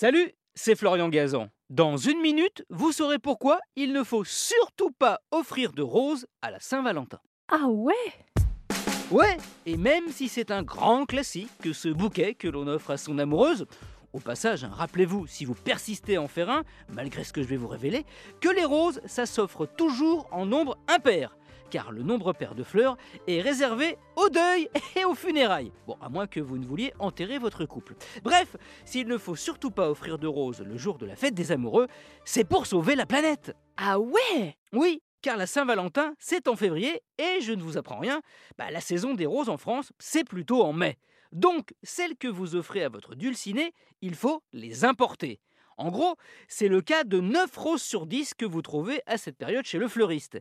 Salut, c'est Florian Gazan. Dans une minute, vous saurez pourquoi il ne faut surtout pas offrir de roses à la Saint-Valentin. Ah ouais? Ouais, et même si c'est un grand classique que ce bouquet que l'on offre à son amoureuse, au passage, hein, rappelez-vous, si vous persistez à en faire un, malgré ce que je vais vous révéler, que les roses, ça s'offre toujours en nombre impair car le nombre pair de fleurs est réservé au deuil et aux funérailles. Bon, à moins que vous ne vouliez enterrer votre couple. Bref, s'il ne faut surtout pas offrir de roses le jour de la fête des amoureux, c'est pour sauver la planète. Ah ouais Oui, car la Saint-Valentin, c'est en février, et je ne vous apprends rien, bah, la saison des roses en France, c'est plutôt en mai. Donc, celles que vous offrez à votre dulciné, il faut les importer. En gros, c'est le cas de 9 roses sur 10 que vous trouvez à cette période chez le fleuriste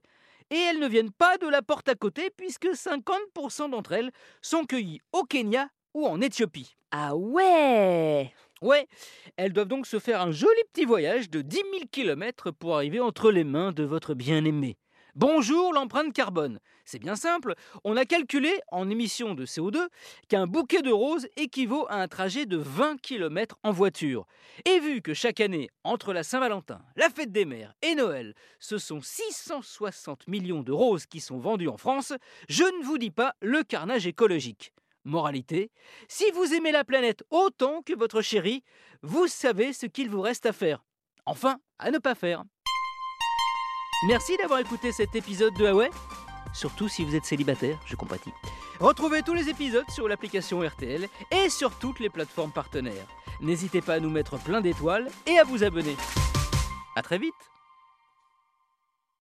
et elles ne viennent pas de la porte à côté puisque 50% d'entre elles sont cueillies au Kenya ou en Éthiopie. Ah ouais Ouais, elles doivent donc se faire un joli petit voyage de 10 000 km pour arriver entre les mains de votre bien-aimé. Bonjour l'empreinte carbone. C'est bien simple, on a calculé en émissions de CO2 qu'un bouquet de roses équivaut à un trajet de 20 km en voiture. Et vu que chaque année, entre la Saint-Valentin, la fête des mères et Noël, ce sont 660 millions de roses qui sont vendues en France, je ne vous dis pas le carnage écologique. Moralité, si vous aimez la planète autant que votre chérie, vous savez ce qu'il vous reste à faire. Enfin, à ne pas faire. Merci d'avoir écouté cet épisode de Huawei. Surtout si vous êtes célibataire, je compatis. Retrouvez tous les épisodes sur l'application RTL et sur toutes les plateformes partenaires. N'hésitez pas à nous mettre plein d'étoiles et à vous abonner. A très vite